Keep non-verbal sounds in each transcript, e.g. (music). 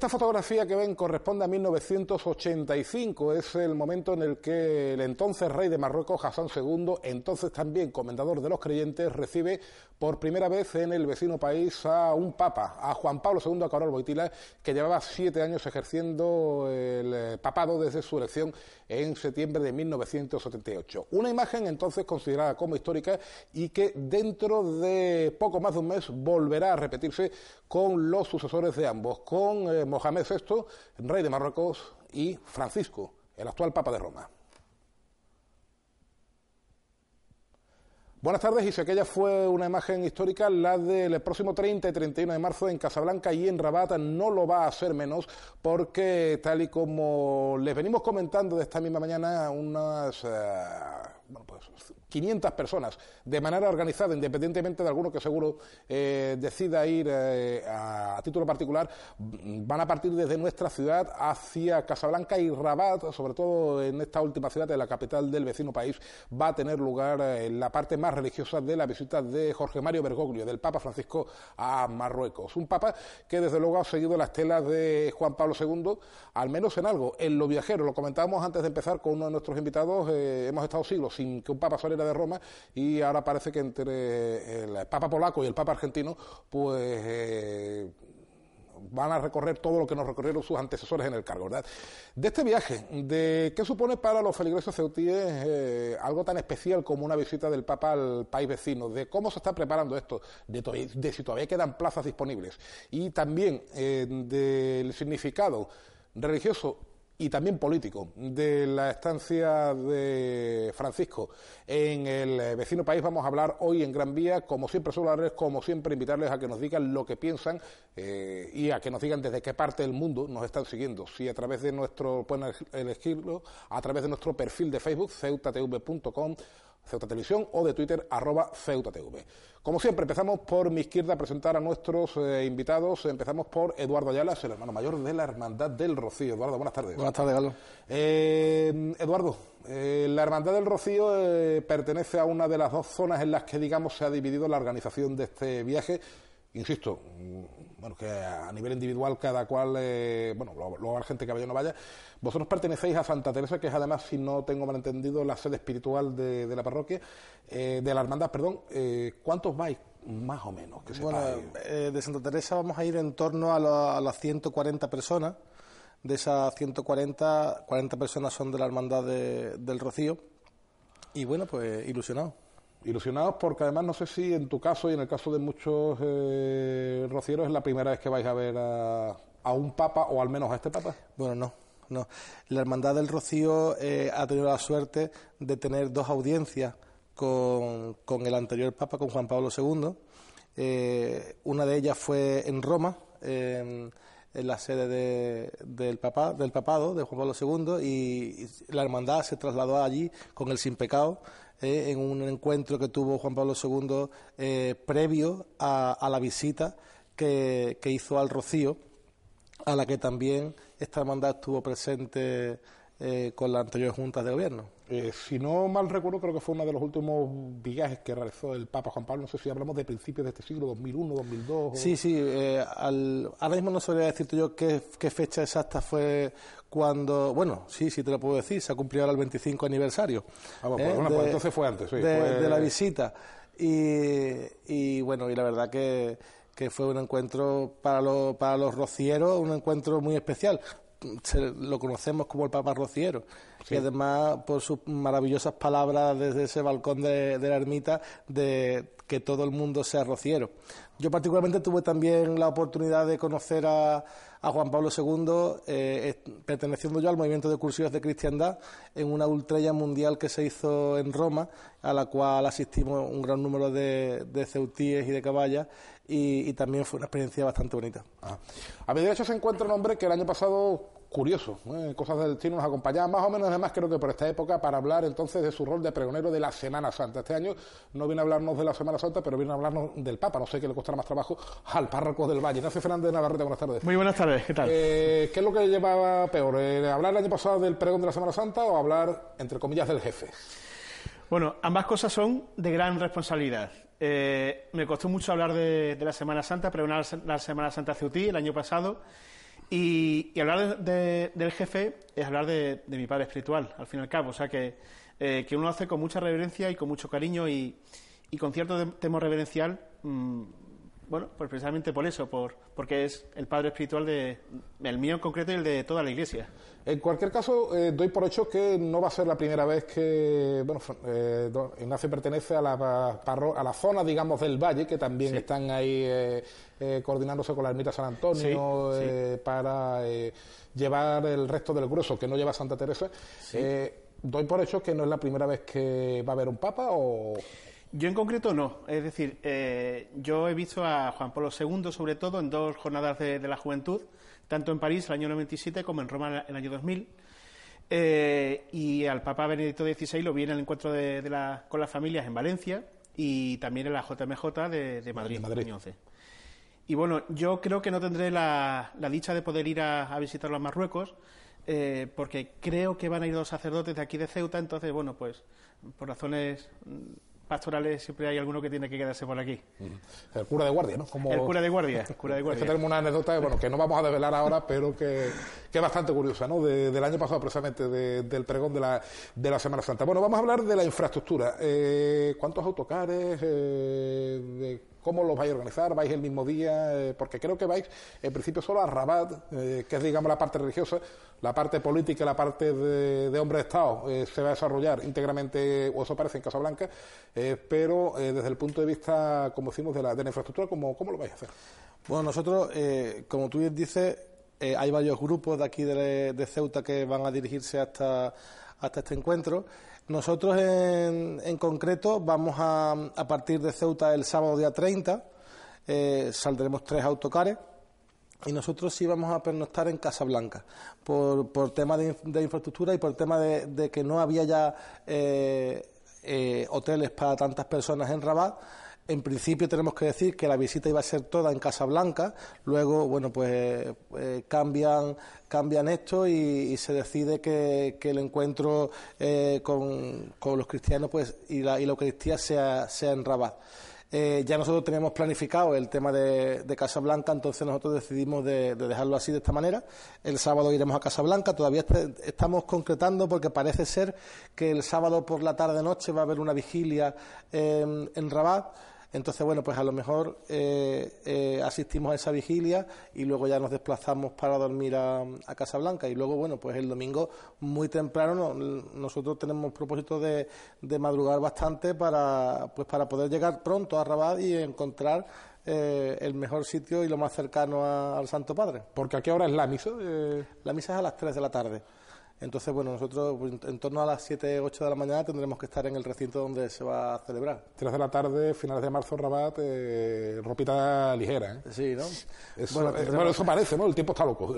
Esta fotografía que ven corresponde a 1985, es el momento en el que el entonces rey de Marruecos, Hassan II, entonces también comendador de los creyentes, recibe por primera vez en el vecino país a un papa, a Juan Pablo II, a Carol Boitila, que llevaba siete años ejerciendo el eh, papado desde su elección en septiembre de 1978. Una imagen entonces considerada como histórica y que dentro de poco más de un mes volverá a repetirse con los sucesores de ambos, con eh, Mohamed VI, rey de Marruecos, y Francisco, el actual Papa de Roma. Buenas tardes, y si aquella fue una imagen histórica, la del próximo 30 y 31 de marzo en Casablanca y en Rabat no lo va a ser menos, porque tal y como les venimos comentando de esta misma mañana, unas eh, bueno, pues 500 personas de manera organizada, independientemente de alguno que seguro eh, decida ir eh, a, título particular, van a partir desde nuestra ciudad hacia Casablanca y Rabat, sobre todo en esta última ciudad, de la capital del vecino país, va a tener lugar eh, la parte más religiosa de la visita de Jorge Mario Bergoglio, del Papa Francisco a Marruecos. Un Papa que desde luego ha seguido la estela de Juan Pablo II, al menos en algo, en lo viajero. Lo comentábamos antes de empezar con uno de nuestros invitados, hemos estado siglos sin que un Papa saliera de Roma y ahora parece que entre el Papa polaco y el Papa argentino, pues eh, van a recorrer todo lo que nos recorrieron sus antecesores en el cargo. ¿verdad? De este viaje, de qué supone para los feligreses ceutíes eh, algo tan especial como una visita del Papa al país vecino, de cómo se está preparando esto, de, si todavía quedan plazas disponibles y también eh, del significado religioso y también político de la estancia de Francisco en el eh, vecino país. Vamos a hablar hoy en Gran Vía, como siempre suelo hablarles, como siempre invitarles a que nos digan lo que piensan eh, y a que nos digan desde qué parte del mundo nos están siguiendo. Si a través de nuestro, pueden elegirlo, a través de nuestro perfil de Facebook, ceutatv.com Ceuta Televisión o de Twitter arroba Ceuta TV. Como siempre, empezamos por mi izquierda a presentar a nuestros eh, invitados. Empezamos por Eduardo Ayala, el hermano mayor de la Hermandad del Rocío. Eduardo, buenas tardes. Buenas tardes, Galo. Eh, Eduardo, eh, la Hermandad del Rocío pertenece a una de las dos zonas en las que, digamos, se ha dividido la organización de este viaje. Insisto, bueno, que a nivel individual cada cual, eh, bueno, luego la gente que vaya o no vaya. Vosotros pertenecéis a Santa Teresa, que es además, si no tengo mal entendido, la sede espiritual de, la parroquia, eh, de la hermandad, perdón. Eh, ¿Cuántos vais? Más o menos, que Bueno, de Santa Teresa vamos a ir en torno a, las 140 personas. De esas 140, 40 personas son de la hermandad del Rocío. Y bueno, pues ilusionados. Ilusionados porque además no sé si en tu caso y en el caso de muchos eh, rocieros es la primera vez que vais a ver a, un papa o al menos a este papa. Bueno, no, no. La Hermandad del Rocío eh, ha tenido la suerte de tener dos audiencias con, con el anterior papa, con Juan Pablo II. Eh, una de ellas fue en Roma, en, la sede del, papa, del papado de Juan Pablo II, y la hermandad se trasladó allí con el sin pecado eh, en un encuentro que tuvo Juan Pablo II eh, previo a, la visita que, hizo al Rocío, a la que también esta hermandad estuvo presente eh, con la anterior junta de gobierno. si no mal recuerdo, creo que fue uno de los últimos viajes que realizó el Papa Juan Pablo. No sé si hablamos de principios de este siglo, 2001, 2002. Sí, sí. ahora mismo no sabría decirte yo qué, qué, fecha exacta fue cuando, bueno, sí, sí te lo puedo decir, se ha cumplido ahora el 25 aniversario. Ah, pues, ¿eh? pues entonces fue antes, sí, de, la visita. Y, y, bueno, y la verdad que, que fue un encuentro para, los para los rocieros, un encuentro muy especial lo conocemos como el Papa Rociero, y además por sus maravillosas palabras desde ese balcón de, la ermita de que todo el mundo sea rociero. Yo particularmente tuve también la oportunidad de conocer a, Juan Pablo II, eh, perteneciendo yo al movimiento de cursillos de cristiandad, en una ultrella mundial que se hizo en Roma, a la cual asistimos un gran número de, de ceutíes y de caballas, y, también fue una experiencia bastante bonita. Ah. A mi derecha se encuentra un hombre que el año pasado, curioso, ¿eh? cosas del destino, nos acompañaba más o menos, además creo que por esta época, para hablar entonces de su rol de pregonero de la Semana Santa. Este año no viene a hablarnos de la Semana Santa, pero viene a hablarnos del Papa. No sé qué le costará más trabajo al párroco del Valle. Ignacio Fernández Navarrete, buenas tardes. Muy buenas tardes, ¿qué tal? Eh, ¿Qué es lo que llevaba peor? Eh, ¿Hablar el año pasado del pregón de la Semana Santa o hablar, entre comillas, del jefe? Bueno, ambas cosas son de gran responsabilidad. Eh, me costó mucho hablar de, la Semana Santa, pero la, la Semana Santa Ceutí el año pasado. Y, hablar del jefe es hablar de, mi padre espiritual, al fin y al cabo. O sea, que, eh, que uno hace con mucha reverencia y con mucho cariño y, con cierto temor reverencial. Mm, bueno, pues precisamente por eso, por, porque es el padre espiritual de el mío en concreto y el de toda la Iglesia. En cualquier caso, eh, doy por hecho que no va a ser la primera vez que bueno, eh, Ignacio pertenece a la, a la zona, digamos, del valle, que también están ahí eh, coordinándose con la ermita San Antonio para llevar el resto del grueso que no lleva Santa Teresa. doy por hecho que no es la primera vez que va a haber un papa o... Yo en concreto no. Es decir, yo he visto a Juan Pablo II, sobre todo, en dos jornadas de la juventud tanto en París el año 97 como en Roma el año 2000. Eh, y al Papa Benedicto XVI lo vi en el encuentro de, con las familias en Valencia y también en la JMJ de, Madrid, en Madrid. Y bueno, yo creo que no tendré la, dicha de poder ir a, visitarlo a Marruecos, eh, porque creo que van a ir dos sacerdotes de aquí de Ceuta, entonces, bueno, pues por razones pastorales siempre hay alguno que tiene que quedarse por aquí. El cura de guardia, ¿no? Como... El cura de guardia. El cura de guardia. Es que tenemos una anécdota bueno, que no vamos a develar ahora, pero que, es bastante curiosa, ¿no? del año pasado, precisamente, del pregón de la, de la Semana Santa. Bueno, vamos a hablar de la infraestructura. Eh, ¿Cuántos autocares? Eh, ¿Cómo los vais a organizar? ¿Vais el mismo día? Eh, porque creo que vais, en principio, solo a Rabat, eh, que es, digamos, la parte religiosa, la parte política, la parte de, hombre de Estado, eh, se va a desarrollar íntegramente, o eso parece en Casablanca, pero desde el punto de vista, como decimos, de la, de la infraestructura, ¿cómo, ¿cómo lo vais a hacer? Bueno, nosotros, como tú bien dices, hay varios grupos de aquí de, Ceuta que van a dirigirse hasta, hasta este encuentro. Nosotros en, concreto vamos a, a, partir de Ceuta el sábado día 30, eh, saldremos tres autocares y nosotros sí vamos a pernoctar en Casablanca por, por tema de, infraestructura y por tema de, que no había ya eh, eh, hoteles para tantas personas en Rabat en principio tenemos que decir que la visita iba a ser toda en Casablanca, luego, bueno, pues eh, cambian, cambian esto y, se decide que, el encuentro eh, con, los cristianos pues y la, y la Eucaristía sea, sea en Rabat. Eh, ya nosotros teníamos planificado el tema de, Casablanca, entonces nosotros decidimos de, dejarlo así de esta manera. El sábado iremos a Casablanca, todavía estamos concretando porque parece ser que el sábado por la tarde-noche va a haber una vigilia en Rabat. Entonces, bueno, pues a lo mejor eh, eh, asistimos a esa vigilia y luego ya nos desplazamos para dormir a, a Casablanca. Y luego, bueno, pues el domingo muy temprano nosotros tenemos propósito de, de, madrugar bastante para, pues para poder llegar pronto a Rabat y encontrar eh, el mejor sitio y lo más cercano al Santo Padre. Porque a qué hora es la misa? La misa es a las 3 de la tarde. Entonces, bueno, nosotros pues, en torno a las 7, 8 de la mañana tendremos que estar en el recinto donde se va a celebrar. 3 de la tarde, finales de marzo, Rabat, eh, ropita ligera. ¿eh? Sí, ¿no? Eso, bueno, eh, eso parece, ¿no? El tiempo está loco.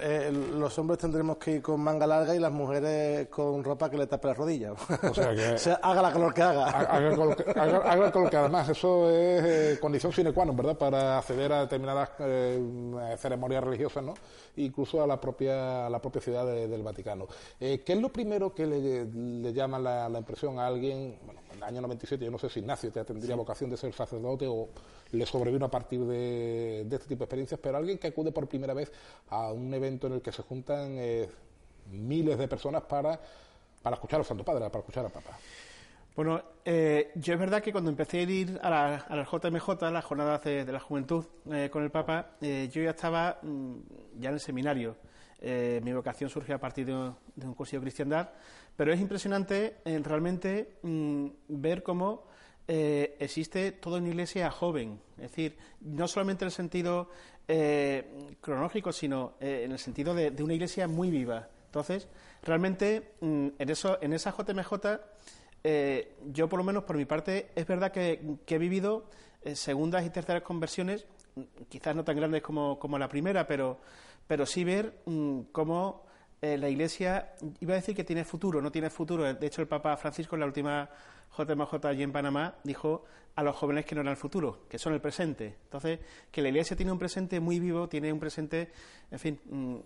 Eh, los hombres tendremos que ir con manga larga y las mujeres con ropa que le tape las rodillas. O sea, que, (laughs) haga la calor que haga. Haga, haga, calor que además, eso es condición sine qua non, ¿verdad? Para acceder a determinadas ceremonias religiosas, ¿no? Incluso a la propia, a la propia ciudad del Vaticano. Eh, ¿Qué es lo primero que le, llama la, impresión a alguien? Bueno, en el año 97, yo no sé si Ignacio te tendría vocación de ser sacerdote o le sobrevino a partir de, este tipo de experiencias, pero alguien que acude por primera vez a un evento en el que se juntan eh, miles de personas para, para escuchar al Santo Padre, para escuchar a Papa. Bueno, eh, yo es verdad que cuando empecé a ir a la, a la JMJ, las jornadas de, la juventud con el Papa, yo ya estaba mm, ya en el seminario. Eh, mi vocación surgió a partir de, un curso de cristiandad, pero es impresionante eh, realmente mm, ver cómo eh, existe toda una iglesia joven, es decir, no solamente en el sentido cronológico, sino en el sentido de, una iglesia muy viva. Entonces, realmente mm, en, eso, en esa JMJ, yo por lo menos por mi parte, es verdad que he vivido segundas y terceras conversiones quizás no tan grandes como, la primera, pero, pero sí ver mm, cómo eh, la Iglesia, iba a decir que tiene futuro, no tiene futuro. De hecho, el Papa Francisco en la última JMJ allí en Panamá dijo a los jóvenes que no eran el futuro, que son el presente. Entonces, que la Iglesia tiene un presente muy vivo, tiene un presente, en fin, mm,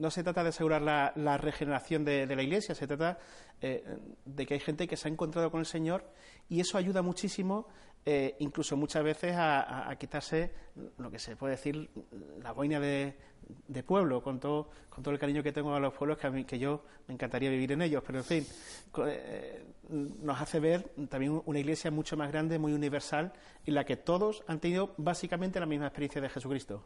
no se trata de asegurar la, regeneración de, la Iglesia, se trata eh, de que hay gente que se ha encontrado con el Señor y eso ayuda muchísimo eh, incluso muchas veces a, quitarse lo que se puede decir la boina de, pueblo, con todo, con todo el cariño que tengo a los pueblos, que, a mí, que yo me encantaría vivir en ellos, pero en fin, eh, nos hace ver también una iglesia mucho más grande, muy universal, en la que todos han tenido básicamente la misma experiencia de Jesucristo.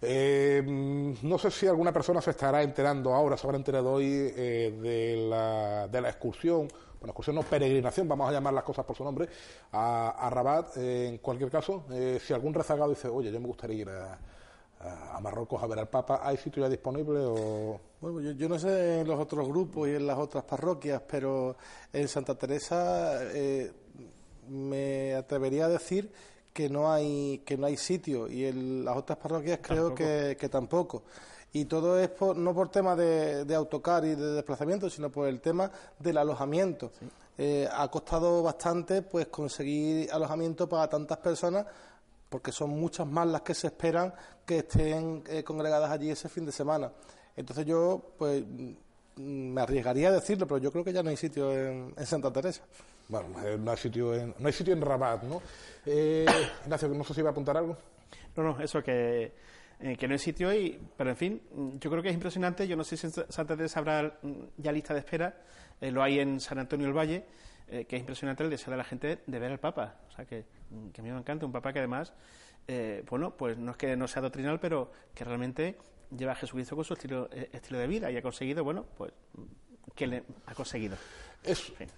Eh, no sé si alguna persona se estará enterando ahora, se habrá enterado hoy de, la, de la excursión bueno, excursión no, peregrinación, vamos a llamar las cosas por su nombre, a, Rabat. Eh, en cualquier caso, eh, si algún rezagado dice, oye, yo me gustaría ir a, Marruecos a ver al Papa, ¿hay sitio ya disponible o...? Bueno, yo, no sé en los otros grupos y en las otras parroquias, pero en Santa Teresa eh, me atrevería a decir que no hay que no hay sitio y en las otras parroquias creo que, que tampoco y todo es no por tema de, autocar y de desplazamiento, sino por el tema del alojamiento. Eh, ha costado bastante pues conseguir alojamiento para tantas personas porque son muchas más las que se esperan que estén eh, congregadas allí ese fin de semana. Entonces yo pues mm, me arriesgaría a decirlo, pero yo creo que ya no hay sitio en, Santa Teresa. Bueno, eh, no hay sitio en, no hay sitio en Rabat, ¿no? Eh, Ignacio, no sé si iba a apuntar algo. No, no, eso que eh, que no hay sitio y, pero en fin, yo creo que es impresionante. Yo no sé si en Santa Teresa habrá mm, ya lista de espera, eh, lo hay en San Antonio del Valle, eh, que es impresionante el deseo de la gente de ver al Papa. O sea, que, mm, que a mí me encanta, un Papa que además, bueno, pues no es que no sea doctrinal, pero que realmente lleva a Jesucristo con su estilo, estilo de vida y ha conseguido, bueno, pues, que le ha conseguido.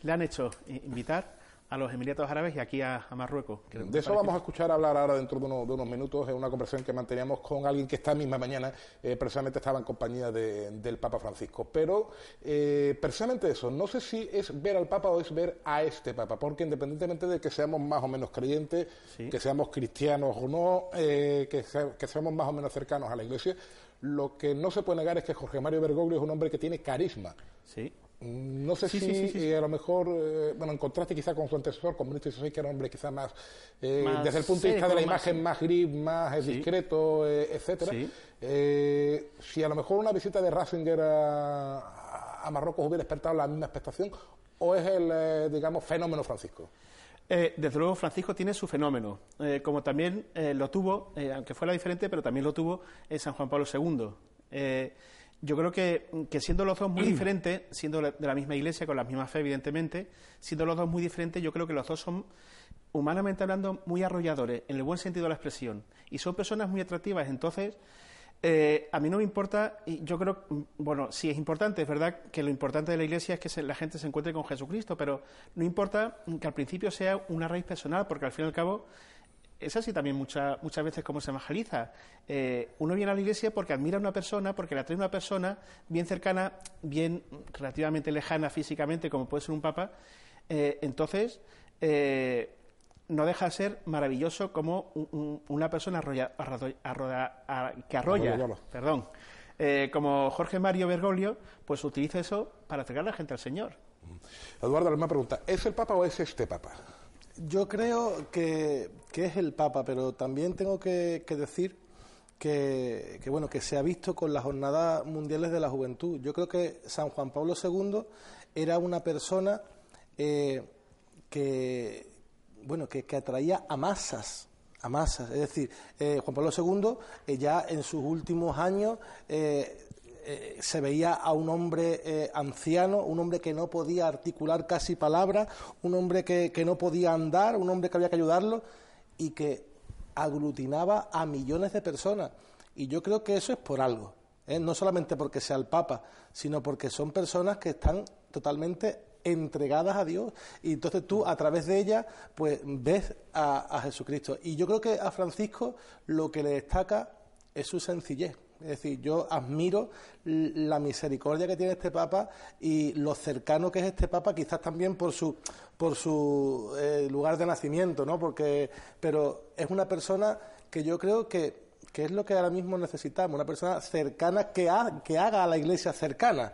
le han hecho invitar a los Emiratos Árabes y aquí a, Marruecos. De eso vamos a escuchar hablar ahora dentro de, unos minutos en una conversación que manteníamos con alguien que esta misma mañana eh, precisamente estaba en compañía del Papa Francisco. Pero eh, precisamente eso, no sé si es ver al Papa o es ver a este Papa, porque independientemente de que seamos más o menos creyentes, que seamos cristianos o no, eh, que, que seamos más o menos cercanos a la Iglesia, lo que no se puede negar es que Jorge Mario Bergoglio es un hombre que tiene carisma. Sí. No sé si eh, a lo mejor, eh, bueno, en contraste quizá con su antecesor, con Benito XVI, que era un hombre quizá más, eh, desde el punto de vista de la imagen, más grip, más discreto, etcétera. si a lo mejor una visita de Ratzinger a, a, Marruecos hubiera despertado la misma expectación, o es el, digamos, fenómeno Francisco. desde luego, Francisco tiene su fenómeno, como también lo tuvo, aunque fuera diferente, pero también lo tuvo San Juan Pablo II yo creo que, siendo los dos muy (clears throat) diferentes, siendo de la misma iglesia, con la misma fe, evidentemente, siendo los dos muy diferentes, yo creo que los dos son, humanamente hablando, muy arrolladores, en el buen sentido de la expresión. Y son personas muy atractivas. Entonces, eh, a mí no me importa, y yo creo, bueno, sí es importante, es verdad que lo importante de la iglesia es que la gente se encuentre con Jesucristo, pero no importa que al principio sea una raíz personal, porque al fin y al cabo es así también muchas veces como se evangeliza. Eh, uno viene a la iglesia porque admira a una persona, porque la trae una persona bien cercana, bien relativamente lejana físicamente, como puede ser un papa. Eh, entonces, eh, no deja de ser maravilloso como una persona arrolla, que arrolla, perdón, como Jorge Mario Bergoglio, pues utiliza eso para acercar a la gente al Señor. Eduardo, la misma pregunta. ¿Es el Papa o es este Papa? Yo creo que, es el Papa, pero también tengo que, decir que, bueno que se ha visto con las jornadas mundiales de la juventud. Yo creo que San Juan Pablo II era una persona eh, que bueno que, atraía a masas a masas. Es decir, eh, Juan Pablo II eh, ya en sus últimos años eh, se veía a un hombre eh, anciano, un hombre que no podía articular casi palabras, un hombre que, no podía andar, un hombre que había que ayudarlo y que aglutinaba a millones de personas. Y yo creo que eso es por algo. ¿eh? no solamente porque sea el Papa, sino porque son personas que están totalmente entregadas a Dios y entonces tú a través de ellas pues ves a, Jesucristo y yo creo que a Francisco lo que le destaca es su sencillez es decir, yo admiro la misericordia que tiene este Papa y lo cercano que es este Papa, quizás también por su, por su eh, lugar de nacimiento, ¿no? Porque, pero es una persona que yo creo que, que es lo que ahora mismo necesitamos, una persona cercana que, que haga a la Iglesia cercana.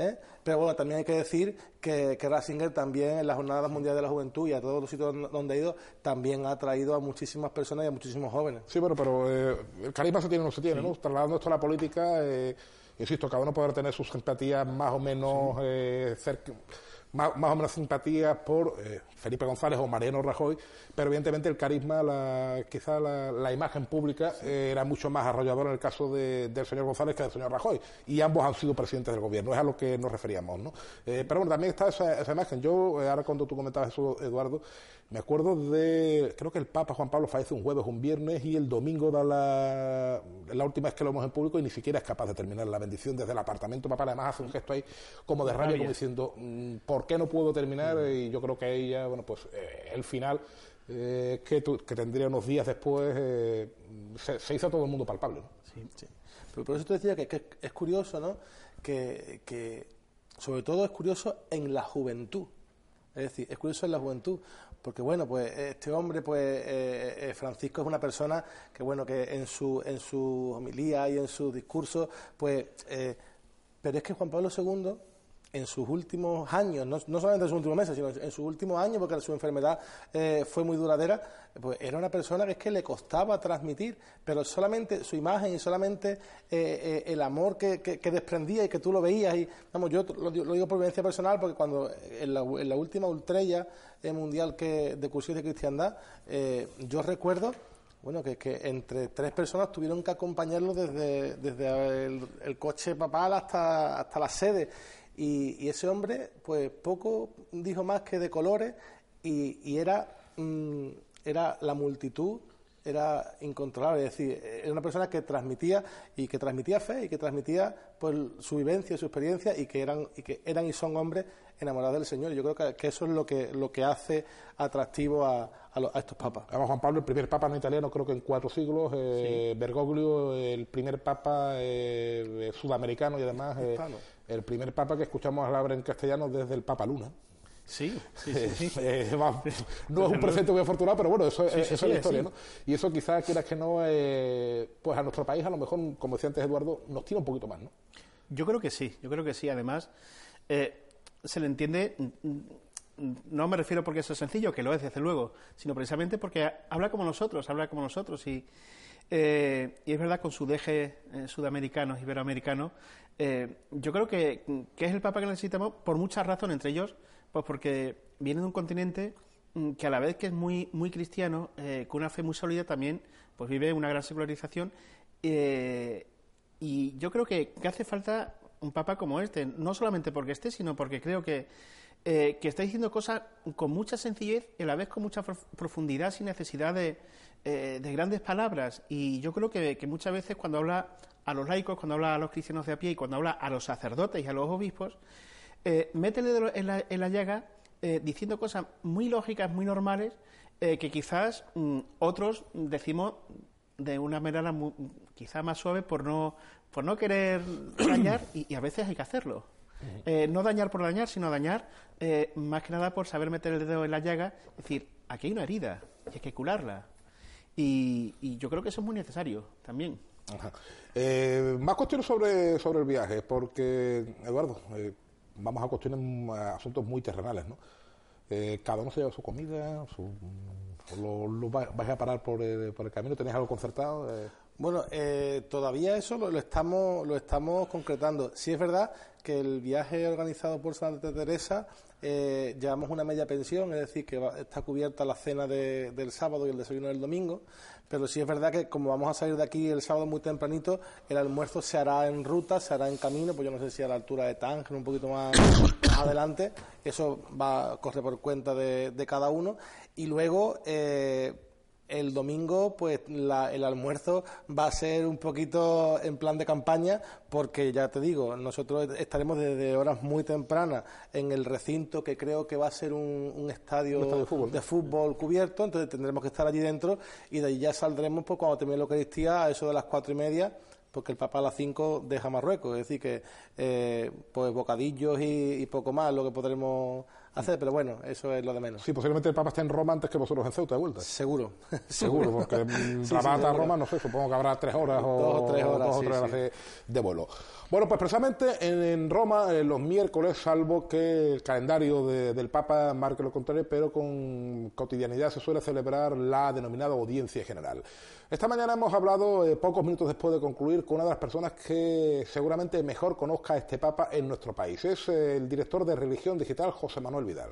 ¿Eh? Pero bueno, también hay que decir que, que Ratzinger también en las Jornadas Mundiales de la Juventud y a todos los sitios donde ha ido, también ha traído a muchísimas personas y a muchísimos jóvenes. Sí, bueno, pero eh, el carisma se tiene o no se tiene, ¿no? Trasladando esto a la política, eh, insisto, cada uno puede tener sus simpatías más o menos eh, cerca más, o menos simpatía por eh, Felipe González o Mariano Rajoy, pero evidentemente el carisma, la, quizá la, imagen pública eh, era mucho más arrolladora en el caso del señor González que del señor Rajoy, y ambos han sido presidentes del gobierno, es a lo que nos referíamos. ¿no? Eh, pero bueno, también está esa, esa imagen. Yo, ahora cuando tú comentabas eso, Eduardo, me acuerdo de, creo que el Papa Juan Pablo fallece un jueves, un viernes, y el domingo da la, la última vez que lo vemos en público y ni siquiera es capaz de terminar la bendición desde el apartamento. Papá además hace un gesto ahí como de rabia, como diciendo, mm, ¿por qué no puedo terminar? Mm. Y yo creo que ella, bueno, pues eh, el final, eh, que, que, tendría unos días después, eh, se, hizo a todo el mundo palpable. Sí, sí. Pero por eso te decía que, es curioso, ¿no? Que, que sobre todo es curioso en la juventud. Es decir, es curioso en la juventud, porque bueno, pues este hombre, pues eh, eh, Francisco es una persona que bueno, que en su en su homilía y en su discurso, pues, eh, pero es que Juan Pablo II en sus últimos años, no, solamente en sus últimos meses, sino en sus últimos años, porque su enfermedad eh, fue muy duradera, pues era una persona que es que le costaba transmitir, pero solamente su imagen y solamente eh, eh, el amor que, desprendía y que tú lo veías, y vamos, yo lo, digo por vivencia personal, porque cuando en la, última ultrella mundial que, de cursos de cristiandad, yo recuerdo bueno, que, que entre tres personas tuvieron que acompañarlo desde, desde el, coche papal hasta, hasta la sede. Y, ese hombre, pues poco dijo más que de colores y, era, mm, era la multitud era incontrolable, es decir, era una persona que transmitía y que transmitía fe y que transmitía pues su vivencia, su experiencia y que eran y que eran y son hombres enamorados del Señor. Yo creo que, eso es lo que lo que hace atractivo a, a, estos papas. Además, Juan Pablo, el primer papa no italiano, creo que en cuatro siglos, eh, Bergoglio, el primer papa eh, sudamericano y además eh, el primer papa que escuchamos hablar en castellano desde el Papa Luna. Sí, sí, sí. (laughs) Eh, no es un presente muy afortunado, pero bueno, eso, es la historia, ¿no? Y eso quizás, quieras que no, eh, pues a nuestro país a lo mejor, como decía antes Eduardo, nos tira un poquito más, ¿no? Yo creo que sí, yo creo que sí. Además, eh, se le entiende, mm, mm, no me refiero porque eso es sencillo, que lo es, desde luego, sino precisamente porque habla como nosotros, habla como nosotros y... y es verdad, con su deje sudamericano, iberoamericano, yo creo que, que, es el Papa que necesitamos por muchas razones, entre ellos pues porque viene de un continente mm, que a la vez que es muy, muy cristiano, eh, con una fe muy sólida también, pues vive una gran secularización. Eh, y yo creo que, hace falta un papa como este, no solamente porque esté, sino porque creo que, eh, que está diciendo cosas con mucha sencillez y a la vez con mucha profundidad, sin necesidad de, de grandes palabras. Y yo creo que, que, muchas veces cuando habla a los laicos, cuando habla a los cristianos de a pie y cuando habla a los sacerdotes y a los obispos, eh, mete en la, en la llaga eh, diciendo cosas muy lógicas, muy normales, eh, que quizás mm, otros decimos de una manera quizá más suave por no, por no querer (clears throat) dañar y, a veces hay que hacerlo. Eh, no dañar por dañar, sino dañar más que nada por saber meter el dedo en la llaga, es decir, aquí hay una herida y hay que curarla. Y, yo creo que eso es muy necesario también. más cuestiones sobre, sobre el viaje, porque, Eduardo, vamos a cuestiones, a asuntos muy terrenales, ¿no? Eh, cada uno se lleva su comida, su, lo, vais a parar por el, por el camino, ¿tenéis algo concertado? Eh, bueno, eh, todavía eso lo, estamos lo estamos concretando. Sí es verdad que el viaje organizado por Santa Teresa eh, llevamos una media pensión, es decir, que está cubierta la cena del sábado y el desayuno del domingo, pero sí es verdad que como vamos a salir de aquí el sábado muy tempranito, el almuerzo se hará en ruta, se hará en camino, pues yo no sé si a la altura de Tánger, un poquito más, adelante, eso va a correr por cuenta de, cada uno, y luego... Eh, el domingo, pues el almuerzo va a ser un poquito en plan de campaña, porque ya te digo, nosotros estaremos desde horas muy tempranas en el recinto que creo que va a ser un, estadio, de, fútbol. cubierto, entonces tendremos que estar allí dentro y de ahí ya saldremos pues, cuando termine la Eucaristía a eso de las cuatro y media porque el Papa a las cinco deja Marruecos, es decir que eh, pues bocadillos y, y, poco más lo que podremos hacer, pero bueno, eso es lo de menos. Sí, posiblemente el Papa esté en Roma antes que vosotros en Ceuta de vuelta. Seguro. (laughs) Seguro, porque (laughs) sí, a Roma, no sé, supongo que habrá tres horas o dos o tres horas, dos tres horas de, vuelo. Bueno, pues precisamente en, Roma, los miércoles, salvo que el calendario del Papa marque lo contrario, pero con cotidianidad se suele celebrar la denominada audiencia general. Esta mañana hemos hablado, eh, pocos minutos después de concluir, con una de las personas que seguramente mejor conozca a este Papa en nuestro país. Es eh, el director de Religión Digital, José Manuel Vidal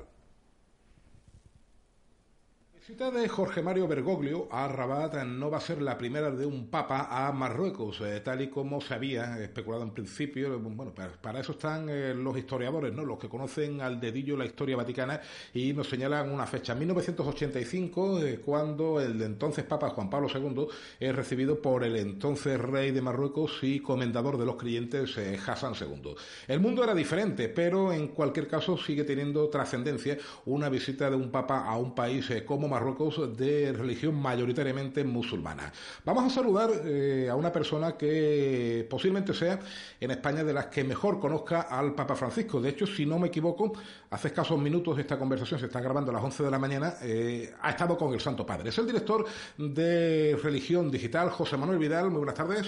visita de Jorge Mario Bergoglio a Rabat no va a ser la primera de un papa a Marruecos, eh, tal y como se había especulado en principio. Bueno, para, eso están eh, los historiadores, ¿no? Los que conocen al dedillo la historia vaticana y nos señalan una fecha, 1985, eh, cuando el entonces papa Juan Pablo II es recibido por el entonces rey de Marruecos y comendador de los creyentes Hassan II. El mundo era diferente, pero en cualquier caso sigue teniendo trascendencia una visita de un papa a un país como Marruecos Marruecos de religión mayoritariamente musulmana. Vamos a saludar eh, a una persona que posiblemente sea en España de las que mejor conozca al Papa Francisco. De hecho, si no me equivoco, hace escasos minutos esta conversación se está grabando a las 11 de la mañana, eh, ha estado con el Santo Padre. Es el director de Religión Digital, José Manuel Vidal. Muy buenas tardes.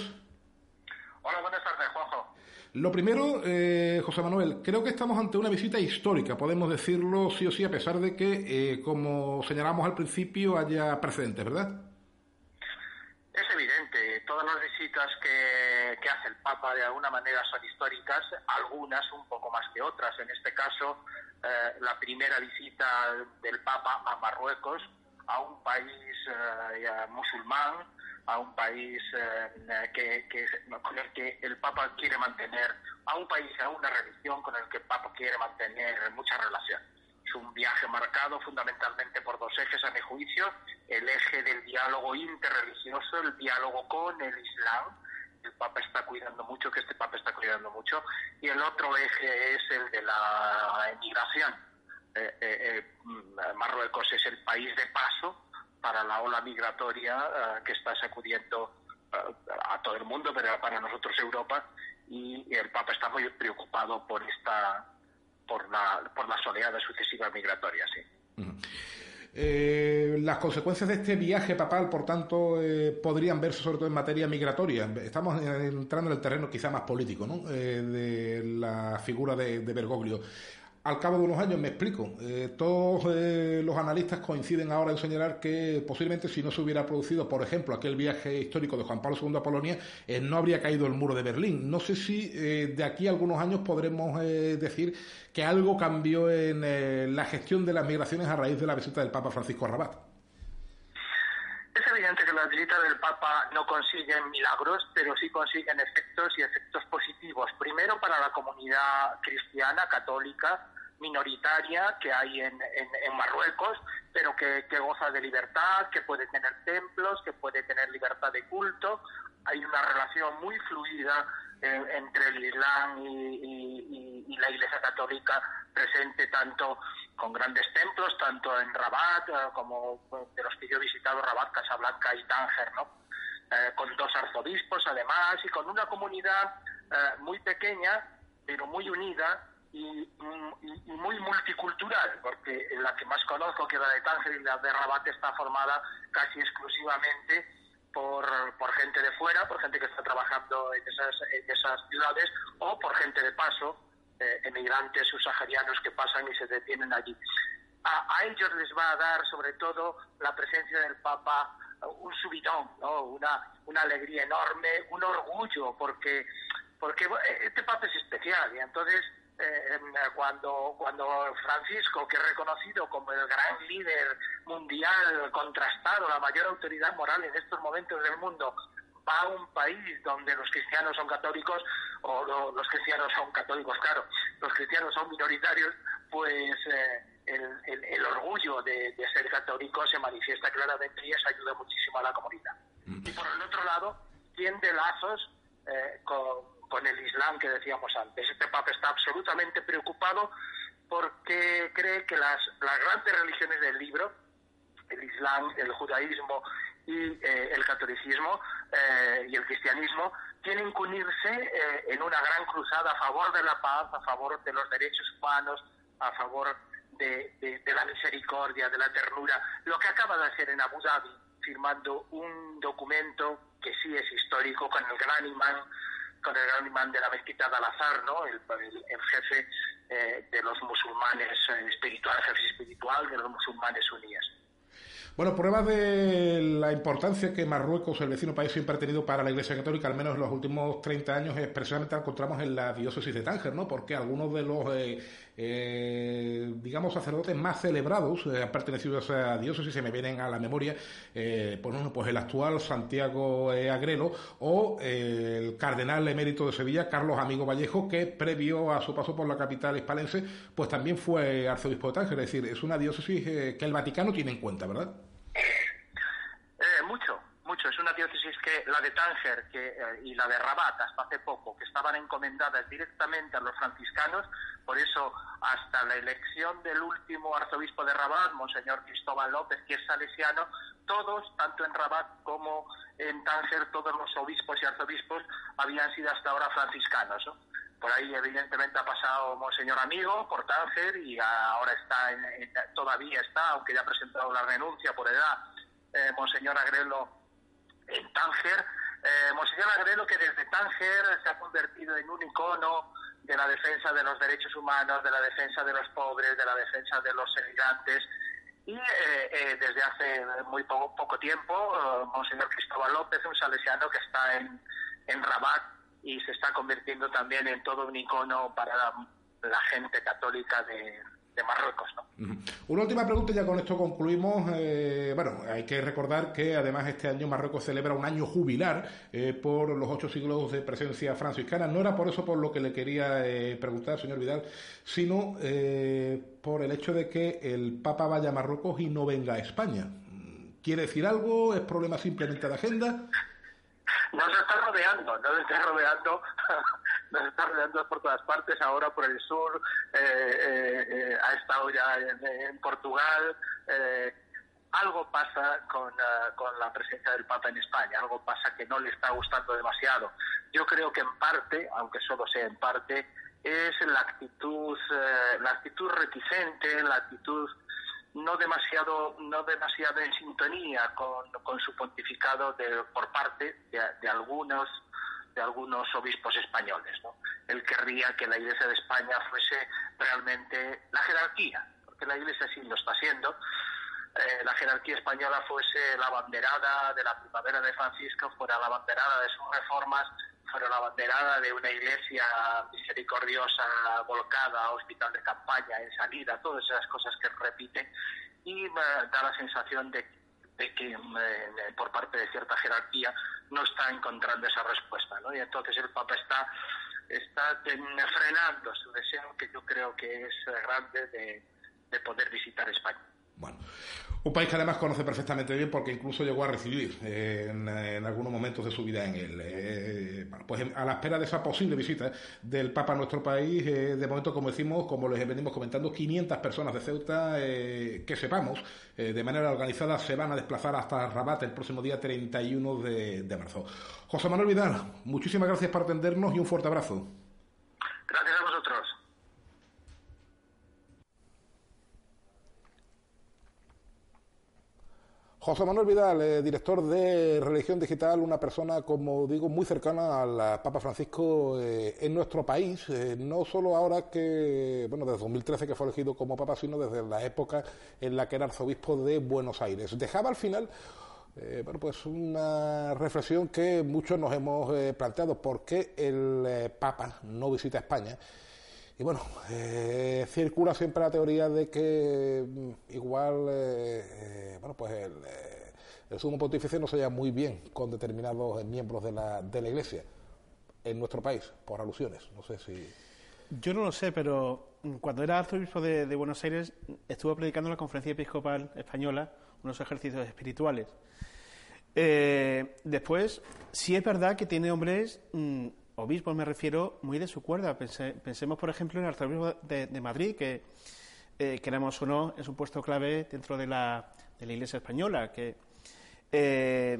Hola, buenas. Lo primero, eh, José Manuel, creo que estamos ante una visita histórica, podemos decirlo sí o sí, a pesar de que, eh, como señalamos al principio, haya precedentes, ¿verdad? Es evidente, todas las visitas que, hace el Papa de alguna manera son históricas, algunas un poco más que otras. En este caso, eh, la primera visita del Papa a Marruecos, a un país musulmán, a un país eh, que, con el que el Papa quiere mantener, a un país, a una religión con el que el Papa quiere mantener mucha relación. Es un viaje marcado fundamentalmente por dos ejes, a mi juicio, el eje del diálogo interreligioso, el diálogo con el Islam, el Papa está cuidando mucho, que este Papa está cuidando mucho, y el otro eje es el de la emigración. Eh, eh, Marruecos es el país de paso para la ola migratoria eh, que está sacudiendo eh, a todo el mundo, pero para nosotros Europa, y el Papa está muy preocupado por esta por, la, por las oleadas sucesivas migratorias. Sí. Eh, las consecuencias de este viaje papal, por tanto, podrían verse sobre todo en materia migratoria. Estamos entrando en el terreno quizá más político ¿no? de la figura de Bergoglio al cabo de unos años, me explico, eh, todos eh, los analistas coinciden ahora en señalar que posiblemente si no se hubiera producido, por ejemplo, aquel viaje histórico de Juan Pablo II a Polonia, eh, no habría caído el muro de Berlín. No sé si de aquí a algunos años podremos decir que algo cambió en la gestión de las migraciones a raíz de la visita del Papa Francisco Rabat. Es evidente que las visitas del Papa no consiguen milagros, pero sí consiguen efectos y efectos positivos. Primero para la comunidad cristiana, católica, minoritaria que hay en, en, Marruecos, pero que, goza de libertad, que puede tener templos, que puede tener libertad de culto. Hay una relación muy fluida eh, entre el Islam y, la Iglesia Católica presente tanto con grandes templos, tanto en Rabat eh, como de los que yo he visitado, Rabat, Casablanca y Tánger, ¿no? Eh, con dos arzobispos además y con una comunidad muy pequeña pero muy unida y, muy multicultural, porque la que más conozco, que es la de Tánger y la de Rabat, está formada casi exclusivamente por, por gente de fuera, por gente que está trabajando en esas, en esas ciudades, o por gente de paso, eh, emigrantes subsaharianos que pasan y se detienen allí. A, a, ellos les va a dar, sobre todo, la presencia del Papa un subidón, ¿no? una, una alegría enorme, un orgullo, porque, porque este Papa es especial y entonces eh, cuando, cuando Francisco, que es reconocido como el gran líder mundial, contrastado, la mayor autoridad moral en estos momentos del mundo, va a un país donde los cristianos son católicos, o los cristianos son católicos, claro, los cristianos son minoritarios, pues eh, el, el, orgullo deseo de, ser católico se manifiesta claramente y eso ayuda muchísimo a la comunidad. Mm. Y por el otro lado, tiende lazos eh, con, el Islam que decíamos antes. Este Papa está absolutamente preocupado porque cree que las, las grandes religiones del libro, el Islam, el judaísmo y eh, el catolicismo eh, y el cristianismo, tienen que unirse en una gran cruzada a favor de la paz, a favor de los derechos humanos, a favor de, la misericordia, de la ternura, lo que acaba de hacer en Abu Dhabi, firmando un documento que sí es histórico con el gran imán, con el gran imán de la mezquita de Al-Azhar, ¿no? el, jefe eh, de los musulmanes eh, espiritual, jefe espiritual de los musulmanes suníes. Bueno, prueba de la importancia que Marruecos, el vecino país, siempre ha tenido para la Iglesia Católica, al menos en los últimos 30 años, es precisamente la encontramos en la diócesis de Tánger, ¿no? Porque algunos de los, eh, eh, digamos, sacerdotes más celebrados eh, han pertenecido a esa diócesis, se me vienen a la memoria, pues, pues el actual Santiago Agrelo o el cardenal emérito de Sevilla, Carlos Amigo Vallejo, que previo a su paso por la capital hispalense, pues también fue arzobispo de Tánger. Es decir, es una diócesis que el Vaticano tiene en cuenta, ¿verdad? Es una diócesis que la de Tánger que, eh, y la de Rabat hasta hace poco, que estaban encomendadas directamente a los franciscanos, por eso hasta la elección del último arzobispo de Rabat, Monseñor Cristóbal López, que es salesiano, todos, tanto en Rabat como en Tánger, todos los obispos y arzobispos habían sido hasta ahora franciscanos. Por ahí, evidentemente, ha pasado Monseñor Amigo por Tánger y ahora está, todavía está, aunque ya ha presentado la renuncia por edad, eh, Monseñor Agrelo en Tánger. Eh, Monseñor Agrelo, que desde Tánger se ha convertido en un icono de la defensa de los derechos humanos, de la defensa de los pobres, de la defensa de los emigrantes. Y eh, eh, desde hace muy poco, poco tiempo, eh, Monseñor Cristóbal López, un salesiano que está en, en Rabat y se está convirtiendo también en todo un icono para la gente católica de, de Marruecos. ¿no? Una última pregunta, ya con esto concluimos. Eh, bueno, hay que recordar que además este año Marruecos celebra un año jubilar eh, por los ocho siglos de presencia franciscana. No era por eso por lo que le quería eh, preguntar, señor Vidal, sino por el hecho de que el Papa vaya a Marruecos y no venga a España. ¿Quiere decir algo? ¿Es problema simplemente de agenda? Nos está rodeando, nos está rodeando (laughs) nos está rodeando por todas partes, ahora por el sur, eh, eh, eh, ha estado ya en, Portugal. algo pasa con, con la presencia del Papa en España, algo pasa que no le está gustando demasiado. Yo creo que en parte, aunque solo sea en parte, es la actitud, la actitud reticente, la actitud no demasiado no demasiado en sintonía con, con su pontificado de, por parte de, de algunos de algunos obispos españoles. ¿no? Él querría que la Iglesia de España fuese realmente la jerarquía, porque la Iglesia sí lo está siendo. Eh, la jerarquía española fuese la banderada de la primavera de Francisco, fuera la banderada de sus reformas, fuera la banderada de una iglesia misericordiosa, volcada, hospital de campaña, en salida, todas esas cosas que repite, y me da la sensación de de que eh, por parte de cierta jerarquía no está encontrando esa respuesta, ¿no? Y entonces el Papa está está frenando su deseo, que yo creo que es grande, de, de poder visitar España. Bueno, un país que además conoce perfectamente bien porque incluso llegó a recibir eh, en, algunos momentos de su vida en él. Eh, pues a la espera de esa posible visita del Papa a nuestro país, eh, de momento, como decimos, como les venimos comentando, 500 personas de Ceuta que sepamos de manera organizada se van a desplazar hasta Rabat el próximo día 31 de, de marzo. José Manuel Vidal, muchísimas gracias por atendernos y un fuerte abrazo. Gracias a vosotros. José Manuel Vidal, eh, director de Religión Digital, una persona, como digo, muy cercana al Papa Francisco eh, en nuestro país, eh, no solo ahora que, bueno, desde 2013 que fue elegido como Papa, sino desde la época en la que era arzobispo de Buenos Aires. Dejaba al final bueno, pues una reflexión que muchos nos hemos planteado, ¿por qué el Papa no visita España? Y bueno, eh, circula siempre la teoría de que mm, igual, eh, eh, bueno, pues el, sumo pontífice no se lleva muy bien con determinados miembros de la, Iglesia en nuestro país, por alusiones. No sé si. Yo no lo sé, pero cuando era arzobispo de, Buenos Aires, estuvo predicando en la Conferencia Episcopal Española unos ejercicios espirituales. Después, sí es verdad que tiene hombres, mm, obispos me refiero, muy de su cuerda. pensemos, por ejemplo, en el arzobispo de, Madrid, que eh, queramos o no, es un puesto clave dentro de la, de la Iglesia española, que eh,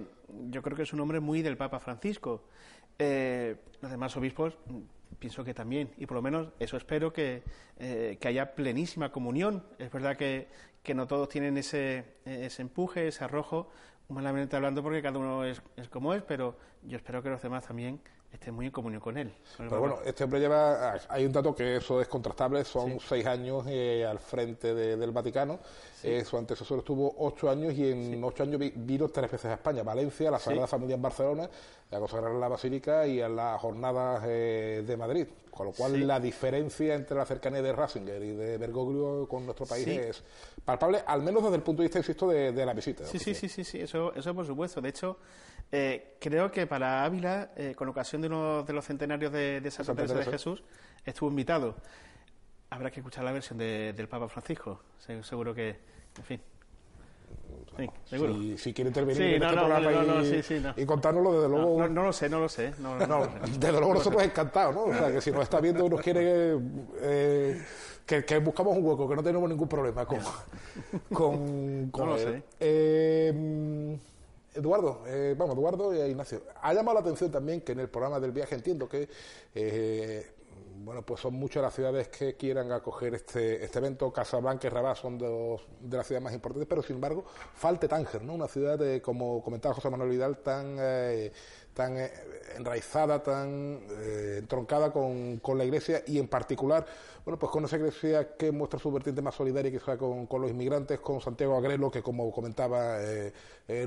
yo creo que es un hombre muy del Papa Francisco. Eh, los demás obispos mm, pienso que también, y por lo menos eso espero que, eh, haya plenísima comunión. Es verdad que, que no todos tienen ese, ese empuje, ese arrojo, humanamente hablando, porque cada uno es, es como es, pero yo espero que los demás también esté muy en comunión con él. Pero bueno, este hombre lleva, hay un dato que eso es contrastable, son seis años eh, al frente del Vaticano, eh, su antecesor estuvo ocho años y en ocho años vino tres veces a España, Valencia, la Sagrada Familia en Barcelona, a consagrar la Basílica y a las jornadas eh, de Madrid, con lo cual la diferencia entre la cercanía de Ratzinger y de Bergoglio con nuestro país es palpable, al menos desde el punto de vista, insisto, de, la visita. Sí, sí, sí, sí, sí, eso, eso por supuesto. De hecho, eh, creo que para Ávila, eh, con ocasión de uno de los centenarios de, de Santa Teresa de Jesús, estuvo invitado. Habrá que escuchar la versión del Papa Francisco. Seguro que, en fin. Sí, seguro. Si, quiere intervenir en este programa y, contárnoslo, desde luego. No, lo sé, no lo sé. No, (laughs) desde luego nosotros encantados, ¿no? O sea, que si nos está viendo nos quiere. Eh, que, buscamos un hueco, que no tenemos ningún problema con. con, (laughs) con no lo sé. Eh, Eduardo, eh, vamos, Eduardo y Ignacio. Ha llamado la atención también que en el programa del viaje entiendo que, eh, bueno, pues son muchas las ciudades que quieran acoger este, este evento. Casablanca y Rabat son de, de, las ciudades más importantes, pero sin embargo, falte Tánger, ¿no? Una ciudad, de, como comentaba José Manuel Vidal, tan eh, tan eh, enraizada, tan eh, entroncada con, con, la Iglesia y en particular, bueno, pues con esa Iglesia que muestra su vertiente más solidaria quizá con, con los inmigrantes, con Santiago Agrelo, que como comentaba eh,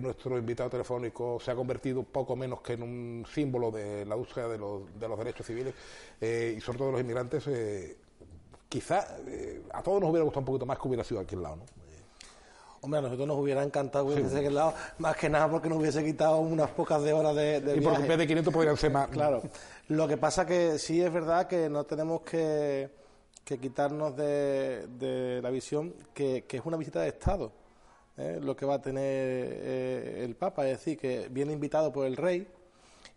nuestro invitado telefónico, se ha convertido poco menos que en un símbolo de la búsqueda de los, de los derechos civiles y sobre todo de los inmigrantes. quizá a todos nos hubiera gustado un poquito más que hubiera sido aquí al lado, ¿no? Hombre, a nosotros nos hubiera encantado que hubiese lado, más que nada porque nos hubiese quitado unas pocas de horas de, de y porque en vez de 500 podrían ser más. Claro. Lo que pasa que sí es verdad que no tenemos que, quitarnos de, la visión que, es una visita de Estado. ¿eh? Lo que va a tener eh, el Papa, es decir, que viene invitado por el Rey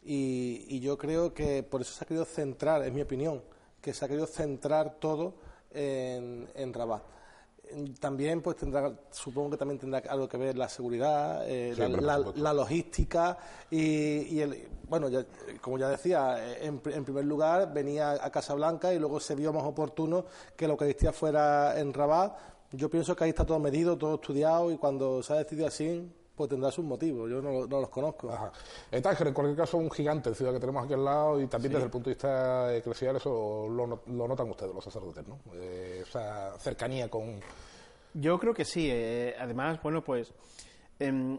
y, yo creo que por eso se ha querido centrar, es mi opinión, que se ha querido centrar todo en, en Rabat también pues tendrá supongo que también tendrá algo que ver la seguridad eh, la, logística y, el, bueno como ya decía en, primer lugar venía a Casablanca y luego se vio más oportuno que la Eucaristía fuera en Rabat. Yo pienso que ahí está todo medido todo estudiado y cuando se ha decidido así pues tendrá sus motivos, yo no, los conozco. Ajá. En Tánger, en cualquier caso, un gigante, el ciudad que tenemos aquí al lado, y también desde el punto de vista eclesial, eso lo, notan ustedes, los sacerdotes, ¿no? Eh, esa cercanía con, yo creo que sí. Eh, además, bueno, pues em,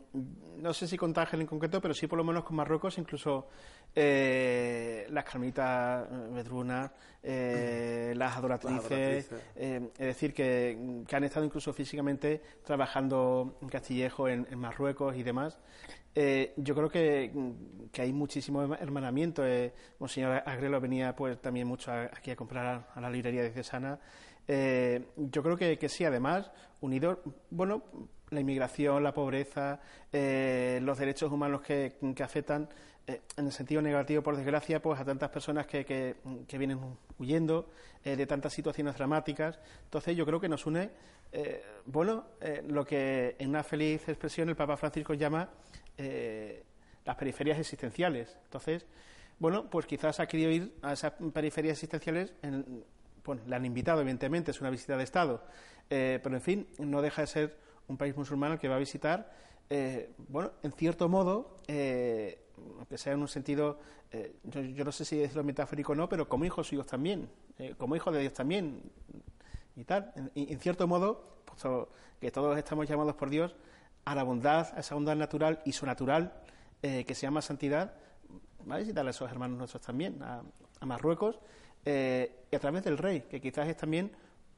no sé si con Tánger en concreto, pero sí por lo menos con Marruecos, incluso eh, las carmitas vedrunas, eh, las adoratrices, es decir, que, han estado incluso físicamente trabajando en Castillejo, en, Marruecos y demás. yo creo que, hay muchísimo hermanamiento. Monseñor Agrelo venía pues también mucho aquí a comprar a, la librería de Cesana. Eh, yo creo que, sí, además, unido, bueno, la inmigración, la pobreza, eh, los derechos humanos que, afectan eh, en el sentido negativo, por desgracia, pues a tantas personas que, que, vienen huyendo de tantas situaciones dramáticas. Entonces, yo creo que nos une, bueno, lo que en una feliz expresión el Papa Francisco llama las periferias existenciales. Entonces, bueno, pues quizás ha querido ir a esas periferias existenciales en, bueno, le han invitado, evidentemente, es una visita de Estado, eh, pero en fin, no deja de ser un país musulmán que va a visitar, eh, bueno, en cierto modo, eh, aunque sea en un sentido, yo, no sé si es lo metafórico o no, pero como hijos suyos también, como hijos de Dios también, y tal. En, cierto modo, que todos estamos llamados por Dios a la bondad, a esa bondad natural y su natural, que se llama santidad, va a visitar a esos hermanos nuestros también, a Marruecos, eh, y a través del rey, que quizás es también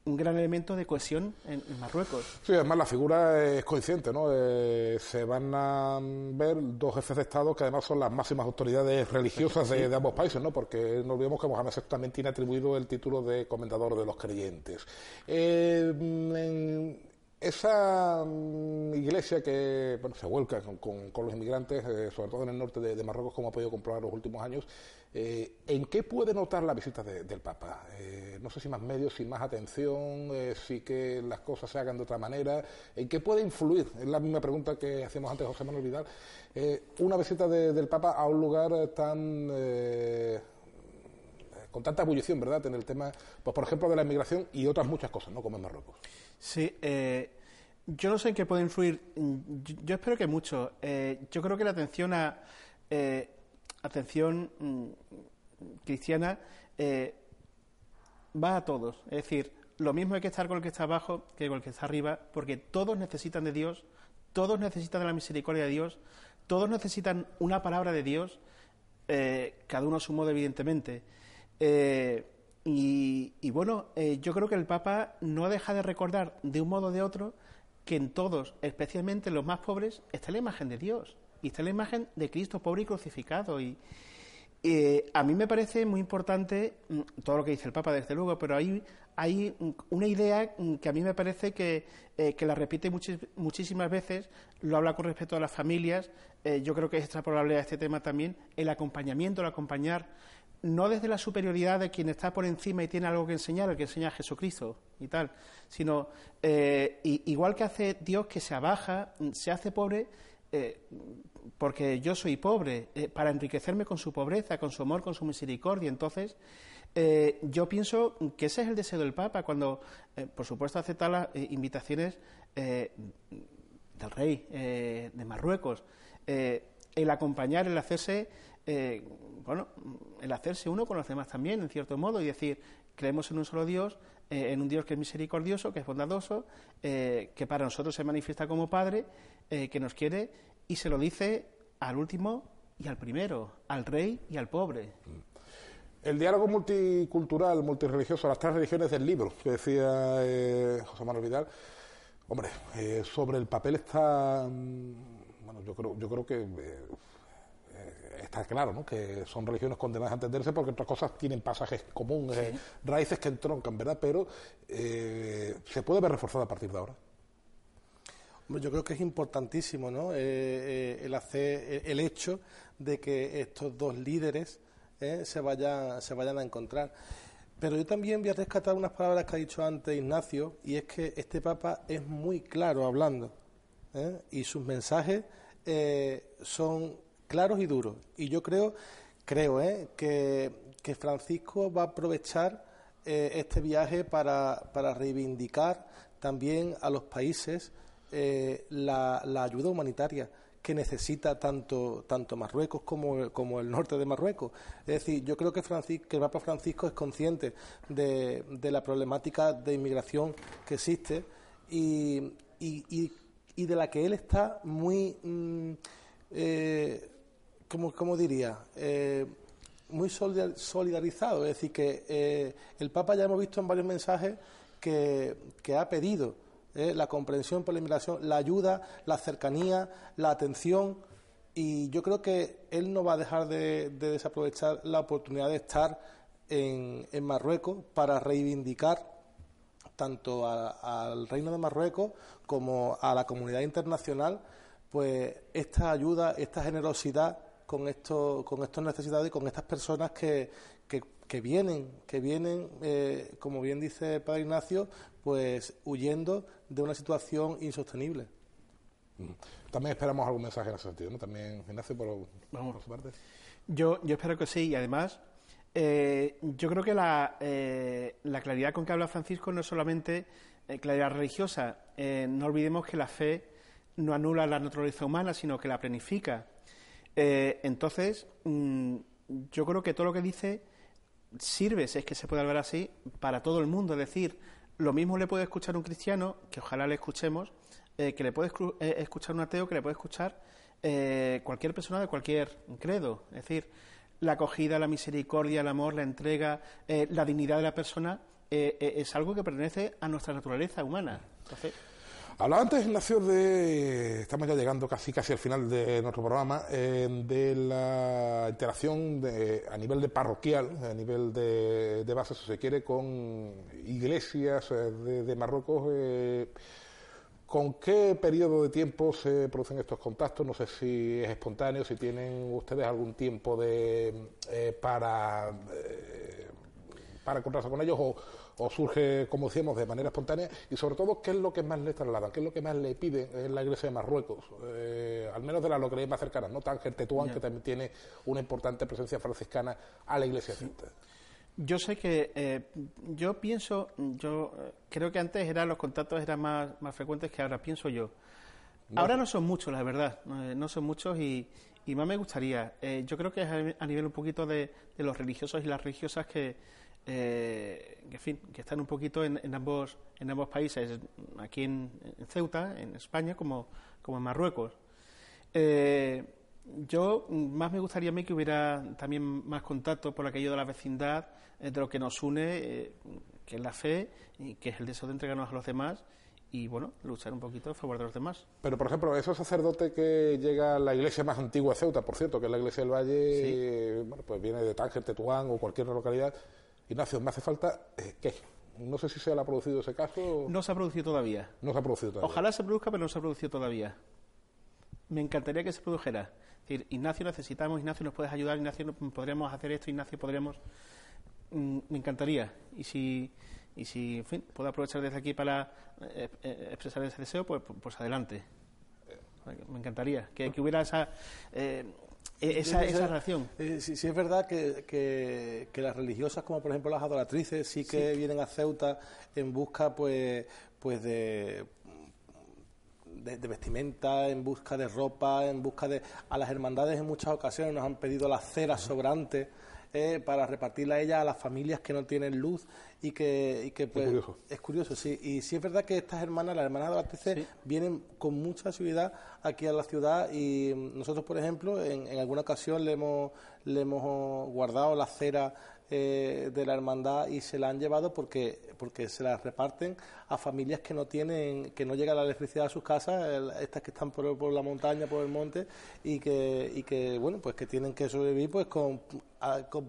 un gran elemento de cohesión en, Marruecos. Sí, además la figura es coincidente, ¿no? Eh, se van a ver dos jefes de Estado que además son las máximas autoridades religiosas de, ambos países, ¿no? Porque no olvidemos que Mohamed VI también tiene atribuido el título de comendador de los creyentes. Eh, esa mm, iglesia que bueno, se vuelca con, los inmigrantes, eh, sobre todo en el norte de, Marruecos, como ha podido comprobar en los últimos años, eh, ¿en qué puede notar la visita del Papa? Eh, no sé si más medios, si más atención, si que las cosas se hagan de otra manera, ¿en qué puede influir? Es la misma pregunta que hacíamos antes José Manuel Vidal. una visita del Papa a un lugar tan con tanta ebullición, ¿verdad?, en el tema, pues por ejemplo, de la inmigración y otras muchas cosas, ¿no?, como en Marruecos. Sí, eh, yo no sé en qué puede influir. Yo, espero que mucho. Eh, yo creo que la atención a eh, atención mm, cristiana va a todos. Es decir, lo mismo hay que estar con el que está abajo que con el que está arriba, porque todos necesitan de Dios, todos necesitan de la misericordia de Dios, todos necesitan una palabra de Dios, cada uno a su modo, evidentemente. Y, bueno, eh, yo creo que el Papa no deja de recordar de un modo o de otro que en todos, especialmente en los más pobres, está la imagen de Dios y está la imagen de Cristo pobre y crucificado. Y eh, a mí me parece muy importante mm, todo lo que dice el Papa, desde luego, pero hay, hay una idea que a mí me parece que, eh, que la repite muchísimas veces, lo habla con respecto a las familias, yo creo que es extrapolable a este tema también, el acompañamiento, el acompañar no desde la superioridad de quien está por encima y tiene algo que enseñar, el que enseña a Jesucristo y tal, sino eh, igual que hace Dios que se abaja, se hace pobre, eh, porque yo soy pobre, eh, para enriquecerme con su pobreza, con su amor, con su misericordia. Entonces, yo pienso que ese es el deseo del Papa, cuando, por supuesto, acepta las invitaciones del rey de Marruecos, el acompañar, el hacerse eh, bueno, el hacerse uno con los demás también, en cierto modo, y decir, creemos en un solo Dios, eh, en un Dios que es misericordioso, que es bondadoso, eh, que para nosotros se manifiesta como Padre, que nos quiere, y se lo dice al último y al primero, al rey y al pobre. El diálogo multicultural, multireligioso, las tres religiones del libro, que decía José Manuel Vidal, hombre, sobre el papel está, mm, bueno, yo creo, yo creo que está claro ¿no? que son religiones condenadas a entenderse porque otras cosas tienen pasajes comunes, eh, raíces que entroncan, ¿verdad? Pero eh, se puede ver reforzada a partir de ahora. Yo creo que es importantísimo ¿no? Eh, el, hacer, el hecho de que estos dos líderes se, vayan, se vayan a encontrar. Pero yo también voy a rescatar unas palabras que ha dicho antes Ignacio, y es que este Papa es muy claro hablando, y sus mensajes son claros y duros. Y yo creo, creo ¿eh? que, Francisco va a aprovechar eh, este viaje para, para, reivindicar también a los países eh, la, ayuda humanitaria que necesita tanto, tanto Marruecos como, como el norte de Marruecos. Es decir, yo creo que, Francisco, que el Papa Francisco es consciente de, de la problemática de inmigración que existe y, y, y, de la que él está muy... Mm, como, diría, eh, muy solidarizado. Es decir, que eh, el Papa ya hemos visto en varios mensajes que, ha pedido eh, la comprensión por la inmigración, la ayuda, la cercanía, la atención. Y yo creo que él no va a dejar de, desaprovechar la oportunidad de estar en, Marruecos para reivindicar tanto al Reino de Marruecos como a la comunidad internacional, pues esta ayuda, esta generosidad con, esto, con estas necesidades y con estas personas que, que, vienen, que vienen eh, como bien dice el Padre Ignacio, pues huyendo de una situación insostenible. También esperamos algún mensaje en ese sentido, ¿no? También, Ignacio, por, Vamos. su parte. Yo, yo espero que sí, y además, eh, yo creo que la, eh, la, claridad con que habla Francisco no es solamente claridad religiosa. no olvidemos que la fe no anula la naturaleza humana, sino que la planifica. Eh, entonces, mm, yo creo que todo lo que dice sirve, si es que se puede hablar así, para todo el mundo. Es decir, lo mismo le puede escuchar un cristiano, que ojalá le escuchemos, eh, que le puede eh, escuchar un ateo, que le puede escuchar cualquier persona de cualquier credo. Es decir, la acogida, la misericordia, el amor, la entrega, la dignidad de la persona es algo que pertenece a nuestra naturaleza humana. Entonces, Hablaba antes, Ignacio, de. Estamos ya llegando casi casi al final de nuestro programa, eh, de la interacción de, a nivel de parroquial, a nivel de, de base, si se quiere, con iglesias eh, de, Marruecos. Eh, ¿Con qué periodo de tiempo se producen estos contactos? No sé si es espontáneo, si tienen ustedes algún tiempo de, para, para encontrarse con ellos o o surge, como decíamos, de manera espontánea y sobre todo qué es lo que más le trasladan, qué es lo que más le piden en la iglesia de Marruecos, eh, al menos de las localidades más cercanas, no Tánger, Tetuán, que también tiene una importante presencia franciscana a la iglesia Yo sé que, eh, yo pienso, yo eh, creo que antes eran los contactos eran más, más frecuentes que ahora, pienso yo. Ahora no son muchos, la verdad, no son muchos y, y más me gustaría. yo creo que es a nivel un poquito de, de los religiosos y las religiosas que, eh, en fin, que están un poquito en, ambos, en ambos países, aquí en, Ceuta, en España, como, como en Marruecos. Eh, yo más me gustaría a mí que hubiera también más contacto por aquello de la vecindad, eh, de lo que nos une, eh, que es la fe, y que es el deseo de entregarnos a los demás y bueno, luchar un poquito a favor de los demás. Pero por ejemplo, esos sacerdote que llega a la iglesia más antigua de Ceuta, por cierto, que es la iglesia del Valle, bueno, pues viene de Tánger, Tetuán o cualquier localidad, Ignacio, me hace falta eh, qué. No sé si se ha producido ese caso. No se ha producido todavía. No se ha producido todavía. Ojalá se produzca, pero no se ha producido todavía. Me encantaría que se produjera. Es decir, Ignacio, necesitamos, Ignacio, nos puedes ayudar, Ignacio, podríamos hacer esto, Ignacio, podríamos. Mm, me encantaría. Y si, y si, en fin, puedo aprovechar desde aquí para eh, eh, expresar ese deseo, pues, pues adelante. Me encantaría que, que hubiera esa. Esa, esa relación. Eh, sí, es verdad que, que, las religiosas, como por ejemplo las adoratrices, sí que vienen a Ceuta en busca pues, pues de, de, vestimenta, en busca de ropa, en busca de... A las hermandades en muchas ocasiones nos han pedido las ceras sobrantes eh, para repartirla a ella a las familias que no tienen luz y que, y que pues, es curioso. sí. Y sí es verdad que estas hermanas, las hermanas de la TC, vienen con mucha asiduidad aquí a la ciudad y nosotros, por ejemplo, en, en alguna ocasión le hemos, le hemos guardado la cera eh, de la hermandad y se la han llevado porque porque se las reparten a familias que no tienen que no llega la electricidad a sus casas estas que están por, la montaña por el monte y que y que bueno pues que tienen que sobrevivir pues con,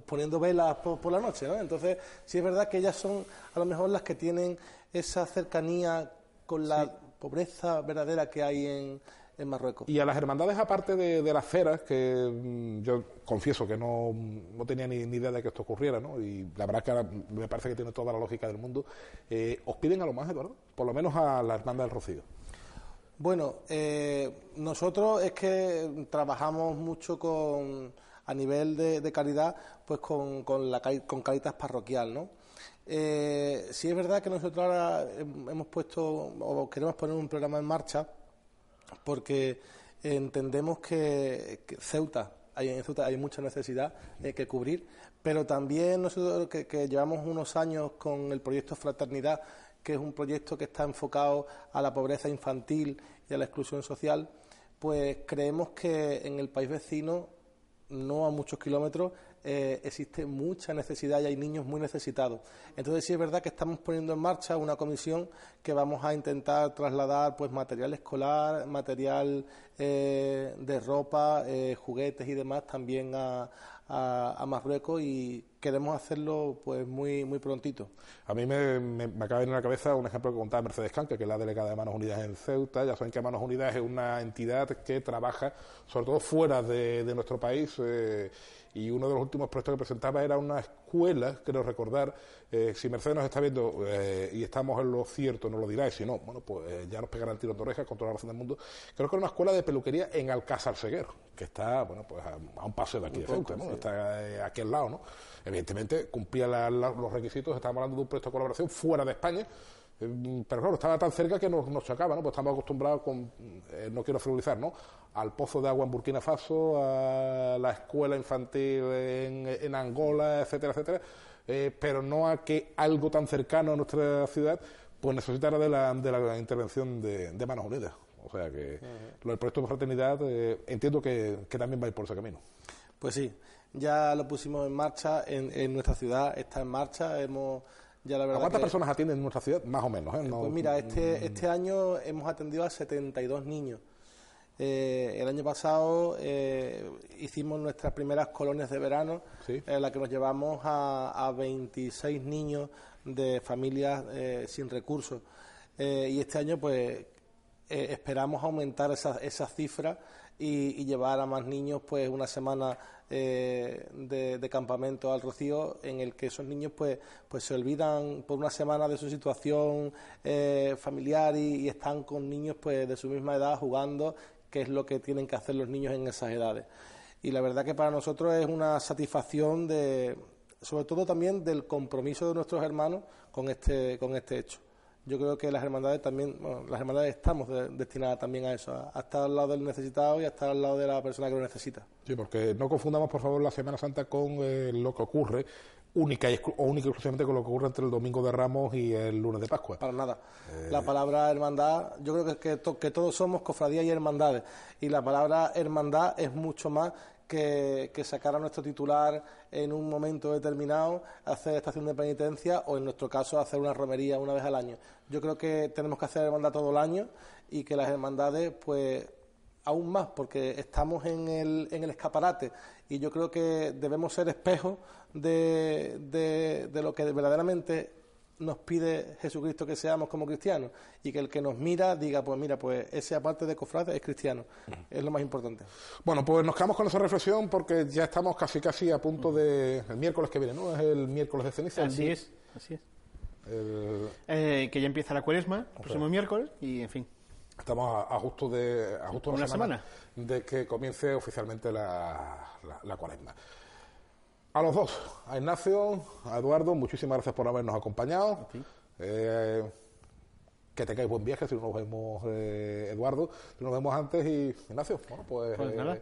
poniendo velas por, la noche ¿no? entonces sí es verdad que ellas son a lo mejor las que tienen esa cercanía con la pobreza verdadera que hay en en Marruecos. Y a las hermandades, aparte de, las ceras, que mm, yo confieso que no, no tenía ni, idea de que esto ocurriera, ¿no? y la verdad es que me parece que tiene toda la lógica del mundo, eh, ¿os piden a lo más, Eduardo? Por lo menos a la hermandad del Rocío. Bueno, eh, nosotros es que trabajamos mucho con a nivel de, de caridad, pues con, con, la, con Caritas Parroquial, ¿no? Eh, sí es verdad que nosotros ahora hemos puesto o queremos poner un programa en marcha porque entendemos que, Ceuta, hay, en Ceuta hay mucha necesidad de que cubrir, pero también nosotros que, llevamos unos años con el proyecto Fraternidad, que es un proyecto que está enfocado a la pobreza infantil y a la exclusión social, pues creemos que en el país vecino, no a muchos kilómetros, eh, existe mucha necesidad y hay niños muy necesitados. Entonces sí es verdad que estamos poniendo en marcha una comisión que vamos a intentar trasladar pues material escolar, material eh, de ropa, eh, juguetes y demás también a, a, Marruecos y queremos hacerlo pues muy muy prontito. A mí me, me, acaba de venir a la cabeza un ejemplo que contaba Mercedes Canque, que es la delegada de Manos Unidas en Ceuta. Ya saben que Manos Unidas es una entidad que trabaja sobre todo fuera de, de nuestro país y uno de los últimos proyectos que presentaba era una escuela, creo recordar, eh, si Mercedes nos está viendo eh, y estamos en lo cierto, nos lo dirá, y si no, bueno, pues eh, ya nos pegarán tiros de orejas con toda la razón del mundo. Creo que era una escuela de peluquería en Alcázar Seguero, que está, bueno, pues a, un paso de aquí de Ceuta, ¿no? Está aquí al lado, ¿no? Evidentemente cumplía los requisitos, estamos hablando de un proyecto de colaboración fuera de España, pero claro, estaba tan cerca que nos, nos chocaba, ¿no? Pues estamos acostumbrados con, no quiero frivolizar, ¿no? al pozo de agua en Burkina Faso, a la escuela infantil en, Angola, etcétera, etcétera, eh, pero no a que algo tan cercano a nuestra ciudad pues necesitara de la, de la intervención de, Manos Unidas. O sea que lo del proyecto de fraternidad eh, entiendo que, también va a ir por ese camino. Pues sí, ya lo pusimos en marcha en, nuestra ciudad, está en marcha, hemos Ya la verdad ¿A cuántas que- personas atienden en nuestra ciudad? Más o menos, ¿eh? No- Pues mira, este, este año hemos atendido a 72 niños. Eh, el año pasado eh, hicimos nuestras primeras colonias de verano, Sí. en la que nos llevamos a, a 26 niños de familias eh, sin recursos. Eh, y este año, pues, eh, esperamos aumentar esas esas cifras y, y llevar a más niños, pues, una semana eh, de, campamento al Rocío, en el que esos niños, pues, pues se olvidan por una semana de su situación eh, familiar y, y están con niños, pues, de su misma edad jugando, que es lo que tienen que hacer los niños en esas edades. Y la verdad que para nosotros es una satisfacción de, sobre todo también del compromiso de nuestros hermanos con este, con este hecho. Yo creo que las hermandades también, bueno, las hermandades estamos de- destinadas también a eso, a, a estar al lado del necesitado y a estar al lado de la persona que lo necesita. Sí, porque no confundamos, por favor, la Semana Santa con eh, lo que ocurre, única y, exclu- o única y exclusivamente con lo que ocurre entre el Domingo de Ramos y el lunes de Pascua. Para nada. La palabra hermandad, yo creo que, que, to- que todos somos cofradías y hermandades. Y la palabra hermandad es mucho más que, que sacar a nuestro titular en un momento determinado, hacer estación de penitencia o, en nuestro caso, hacer una romería una vez al año. Yo creo que tenemos que hacer hermandad todo el año y que las hermandades, pues, aún más, porque estamos en el, en el escaparate y yo creo que debemos ser espejos de, de, de lo que verdaderamente nos pide Jesucristo que seamos como cristianos y que el que nos mira diga, pues mira, pues ese aparte de cofrade es cristiano. Es lo más importante. Bueno, pues nos quedamos con esa reflexión porque ya estamos casi casi a punto de... El miércoles que viene, ¿no? Es el miércoles de ceniza. Así es, así es. El- Eh, que ya empieza la cuaresma, el próximo miércoles, y en fin. Estamos a, a justo de a justo Una semana, de que comience oficialmente la, la, la cuaresma. A los dos, a Ignacio, a Eduardo, muchísimas gracias por habernos acompañado. Eh, que tengáis buen viaje si no nos vemos, eh, Eduardo, si nos vemos antes y Ignacio, bueno, pues, Pues eh, nada,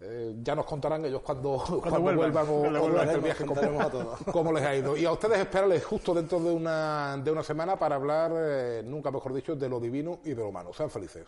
eh, ya nos contarán ellos cuando, cuando, vuelvan, vuelvan, o, durante el vuelvan, viaje cómo, a todos. (laughs) cómo les ha ido. Y a ustedes esperarles justo dentro de una, de una semana para hablar, eh, nunca mejor dicho, de lo divino y de lo humano. Sean felices.